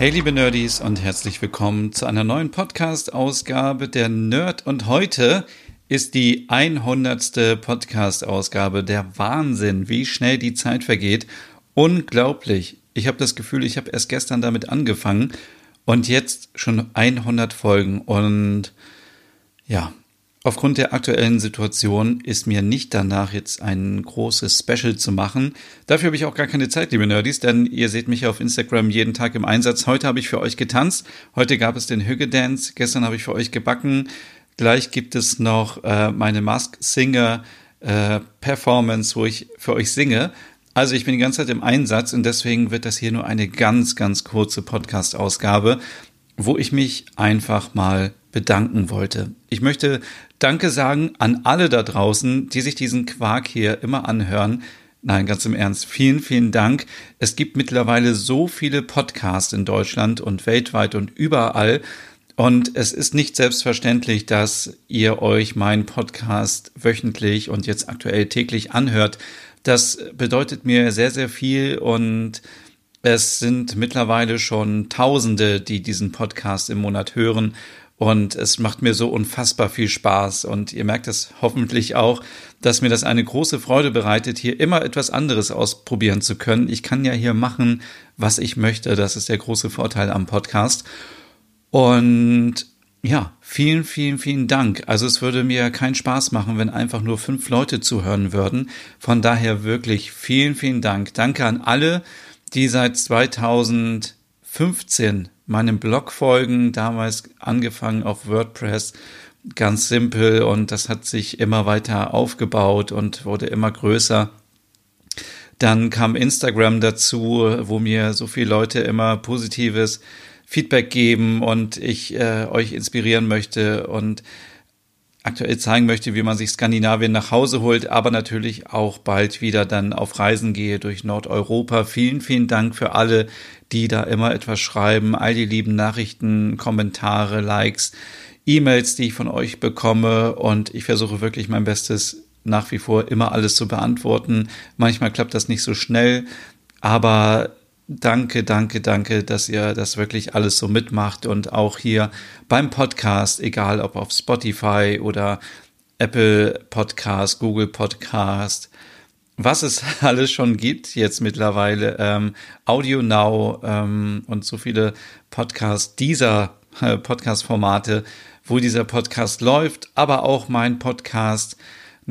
Hey liebe Nerdies und herzlich willkommen zu einer neuen Podcast-Ausgabe der Nerd. Und heute ist die 100. Podcast-Ausgabe. Der Wahnsinn, wie schnell die Zeit vergeht. Unglaublich. Ich habe das Gefühl, ich habe erst gestern damit angefangen und jetzt schon 100 Folgen. Und ja, Aufgrund der aktuellen Situation ist mir nicht danach, jetzt ein großes Special zu machen. Dafür habe ich auch gar keine Zeit, liebe Nerdies, denn ihr seht mich auf Instagram jeden Tag im Einsatz. Heute habe ich für euch getanzt. Heute gab es den Hügge Dance. Gestern habe ich für euch gebacken. Gleich gibt es noch äh, meine Mask Singer äh, Performance, wo ich für euch singe. Also ich bin die ganze Zeit im Einsatz und deswegen wird das hier nur eine ganz, ganz kurze Podcast-Ausgabe, wo ich mich einfach mal bedanken wollte. Ich möchte Danke sagen an alle da draußen, die sich diesen Quark hier immer anhören. Nein, ganz im Ernst. Vielen, vielen Dank. Es gibt mittlerweile so viele Podcasts in Deutschland und weltweit und überall. Und es ist nicht selbstverständlich, dass ihr euch meinen Podcast wöchentlich und jetzt aktuell täglich anhört. Das bedeutet mir sehr, sehr viel und es sind mittlerweile schon Tausende, die diesen Podcast im Monat hören. Und es macht mir so unfassbar viel Spaß. Und ihr merkt es hoffentlich auch, dass mir das eine große Freude bereitet, hier immer etwas anderes ausprobieren zu können. Ich kann ja hier machen, was ich möchte. Das ist der große Vorteil am Podcast. Und ja, vielen, vielen, vielen Dank. Also es würde mir keinen Spaß machen, wenn einfach nur fünf Leute zuhören würden. Von daher wirklich vielen, vielen Dank. Danke an alle, die seit 2015 meinem Blog folgen, damals angefangen auf WordPress, ganz simpel und das hat sich immer weiter aufgebaut und wurde immer größer. Dann kam Instagram dazu, wo mir so viele Leute immer positives Feedback geben und ich äh, euch inspirieren möchte und aktuell zeigen möchte, wie man sich Skandinavien nach Hause holt, aber natürlich auch bald wieder dann auf Reisen gehe durch Nordeuropa. Vielen, vielen Dank für alle, die da immer etwas schreiben, all die lieben Nachrichten, Kommentare, Likes, E-Mails, die ich von euch bekomme und ich versuche wirklich mein Bestes nach wie vor immer alles zu beantworten. Manchmal klappt das nicht so schnell, aber danke, danke, danke, dass ihr das wirklich alles so mitmacht und auch hier beim Podcast, egal ob auf Spotify oder Apple Podcast, Google Podcast, was es alles schon gibt jetzt mittlerweile, ähm, Audio Now ähm, und so viele Podcasts dieser äh, Podcast-Formate, wo dieser Podcast läuft, aber auch mein Podcast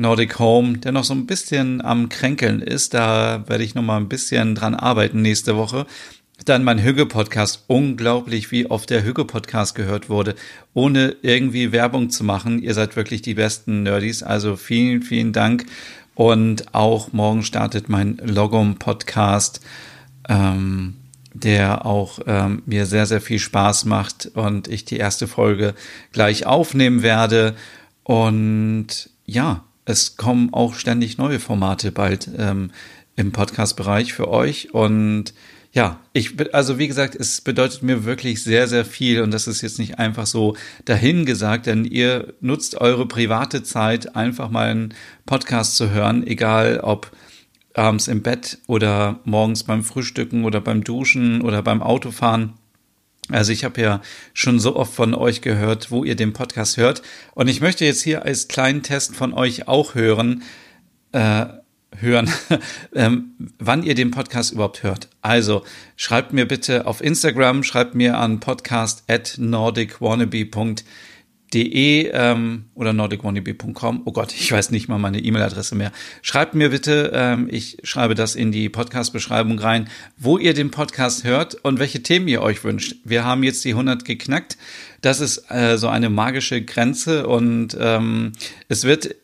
Nordic Home, der noch so ein bisschen am Kränkeln ist. Da werde ich noch mal ein bisschen dran arbeiten nächste Woche. Dann mein Hügge-Podcast. Unglaublich, wie oft der Hügge-Podcast gehört wurde, ohne irgendwie Werbung zu machen. Ihr seid wirklich die besten Nerdies. Also vielen, vielen Dank. Und auch morgen startet mein Logom-Podcast, ähm, der auch ähm, mir sehr, sehr viel Spaß macht und ich die erste Folge gleich aufnehmen werde. Und ja, es kommen auch ständig neue Formate bald ähm, im Podcast-Bereich für euch. Und ja, ich, also wie gesagt, es bedeutet mir wirklich sehr, sehr viel. Und das ist jetzt nicht einfach so dahingesagt, denn ihr nutzt eure private Zeit, einfach mal einen Podcast zu hören, egal ob abends im Bett oder morgens beim Frühstücken oder beim Duschen oder beim Autofahren. Also ich habe ja schon so oft von euch gehört, wo ihr den Podcast hört. Und ich möchte jetzt hier als kleinen Test von euch auch hören, äh, hören, ähm, wann ihr den Podcast überhaupt hört. Also schreibt mir bitte auf Instagram, schreibt mir an podcast at nordicwannabe.de de ähm, oder nordicwannabe.com. Oh Gott, ich weiß nicht mal meine E-Mail-Adresse mehr. Schreibt mir bitte, ähm, ich schreibe das in die Podcast-Beschreibung rein, wo ihr den Podcast hört und welche Themen ihr euch wünscht. Wir haben jetzt die 100 geknackt. Das ist äh, so eine magische Grenze und ähm, es wird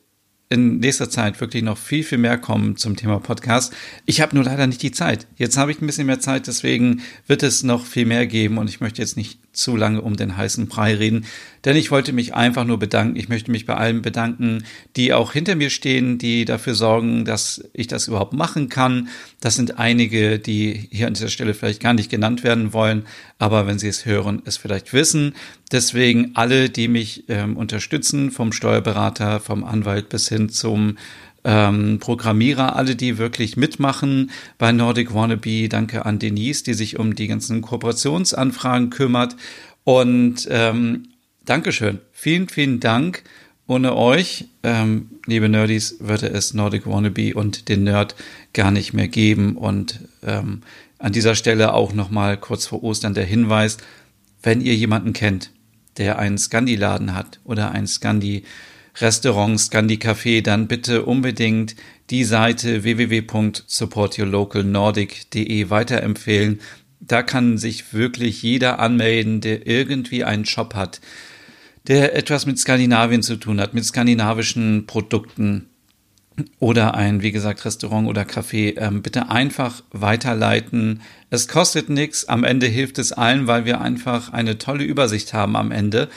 in nächster Zeit wirklich noch viel, viel mehr kommen zum Thema Podcast. Ich habe nur leider nicht die Zeit. Jetzt habe ich ein bisschen mehr Zeit, deswegen wird es noch viel mehr geben und ich möchte jetzt nicht zu lange um den heißen Brei reden, denn ich wollte mich einfach nur bedanken. Ich möchte mich bei allen bedanken, die auch hinter mir stehen, die dafür sorgen, dass ich das überhaupt machen kann. Das sind einige, die hier an dieser Stelle vielleicht gar nicht genannt werden wollen, aber wenn sie es hören, es vielleicht wissen. Deswegen alle, die mich ähm, unterstützen, vom Steuerberater, vom Anwalt bis hin zum ähm, Programmierer, alle, die wirklich mitmachen bei Nordic Wannabe. Danke an Denise, die sich um die ganzen Kooperationsanfragen kümmert. Und ähm, Dankeschön. Vielen, vielen Dank. Ohne euch, ähm, liebe Nerdies, würde es Nordic Wannabe und den Nerd gar nicht mehr geben. Und ähm, an dieser Stelle auch nochmal kurz vor Ostern der Hinweis, wenn ihr jemanden kennt, der einen Scandi-Laden hat oder ein Scandi- Restaurant Scandi Café, dann bitte unbedingt die Seite www.supportyourlocalnordic.de weiterempfehlen. Da kann sich wirklich jeder anmelden, der irgendwie einen Shop hat, der etwas mit Skandinavien zu tun hat, mit skandinavischen Produkten oder ein, wie gesagt, Restaurant oder Café, ähm, bitte einfach weiterleiten. Es kostet nichts, am Ende hilft es allen, weil wir einfach eine tolle Übersicht haben am Ende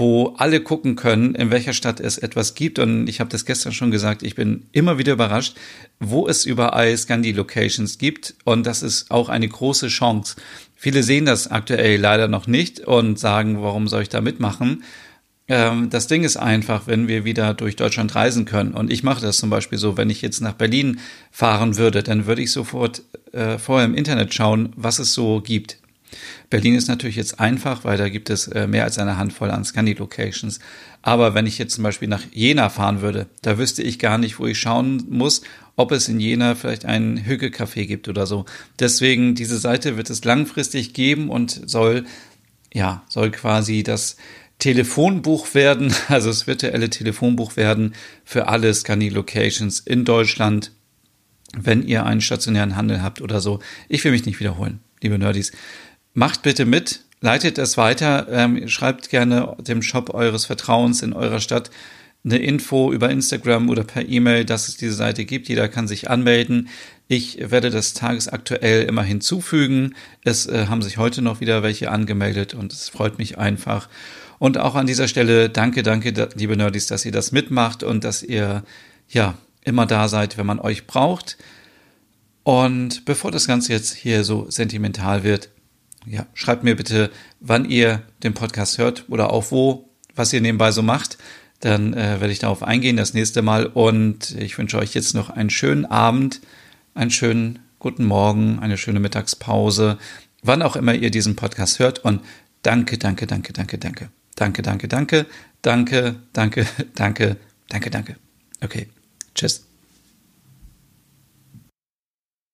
wo alle gucken können, in welcher Stadt es etwas gibt. Und ich habe das gestern schon gesagt, ich bin immer wieder überrascht, wo es überall Scandi-Locations gibt. Und das ist auch eine große Chance. Viele sehen das aktuell leider noch nicht und sagen, warum soll ich da mitmachen? Ähm, das Ding ist einfach, wenn wir wieder durch Deutschland reisen können. Und ich mache das zum Beispiel so, wenn ich jetzt nach Berlin fahren würde, dann würde ich sofort äh, vorher im Internet schauen, was es so gibt Berlin ist natürlich jetzt einfach, weil da gibt es äh, mehr als eine Handvoll an Scandi-Locations. Aber wenn ich jetzt zum Beispiel nach Jena fahren würde, da wüsste ich gar nicht, wo ich schauen muss, ob es in Jena vielleicht einen Hügge-Café gibt oder so. Deswegen, diese Seite wird es langfristig geben und soll, ja, soll quasi das Telefonbuch werden, also das virtuelle Telefonbuch werden für alle Scandi-Locations in Deutschland, wenn ihr einen stationären Handel habt oder so. Ich will mich nicht wiederholen, liebe Nerdies. Macht bitte mit, leitet es weiter, ähm, schreibt gerne dem Shop eures Vertrauens in eurer Stadt eine Info über Instagram oder per E-Mail, dass es diese Seite gibt. Jeder kann sich anmelden. Ich werde das tagesaktuell immer hinzufügen. Es äh, haben sich heute noch wieder welche angemeldet und es freut mich einfach. Und auch an dieser Stelle danke, danke, liebe Nerdies, dass ihr das mitmacht und dass ihr ja immer da seid, wenn man euch braucht. Und bevor das Ganze jetzt hier so sentimental wird, ja, schreibt mir bitte, wann ihr den Podcast hört oder auch wo, was ihr nebenbei so macht. Dann äh, werde ich darauf eingehen das nächste Mal. Und ich wünsche euch jetzt noch einen schönen Abend, einen schönen guten Morgen, eine schöne Mittagspause, wann auch immer ihr diesen Podcast hört. Und danke, danke, danke, danke, danke. Danke, danke, danke, danke, danke, danke, danke, danke. Okay, tschüss.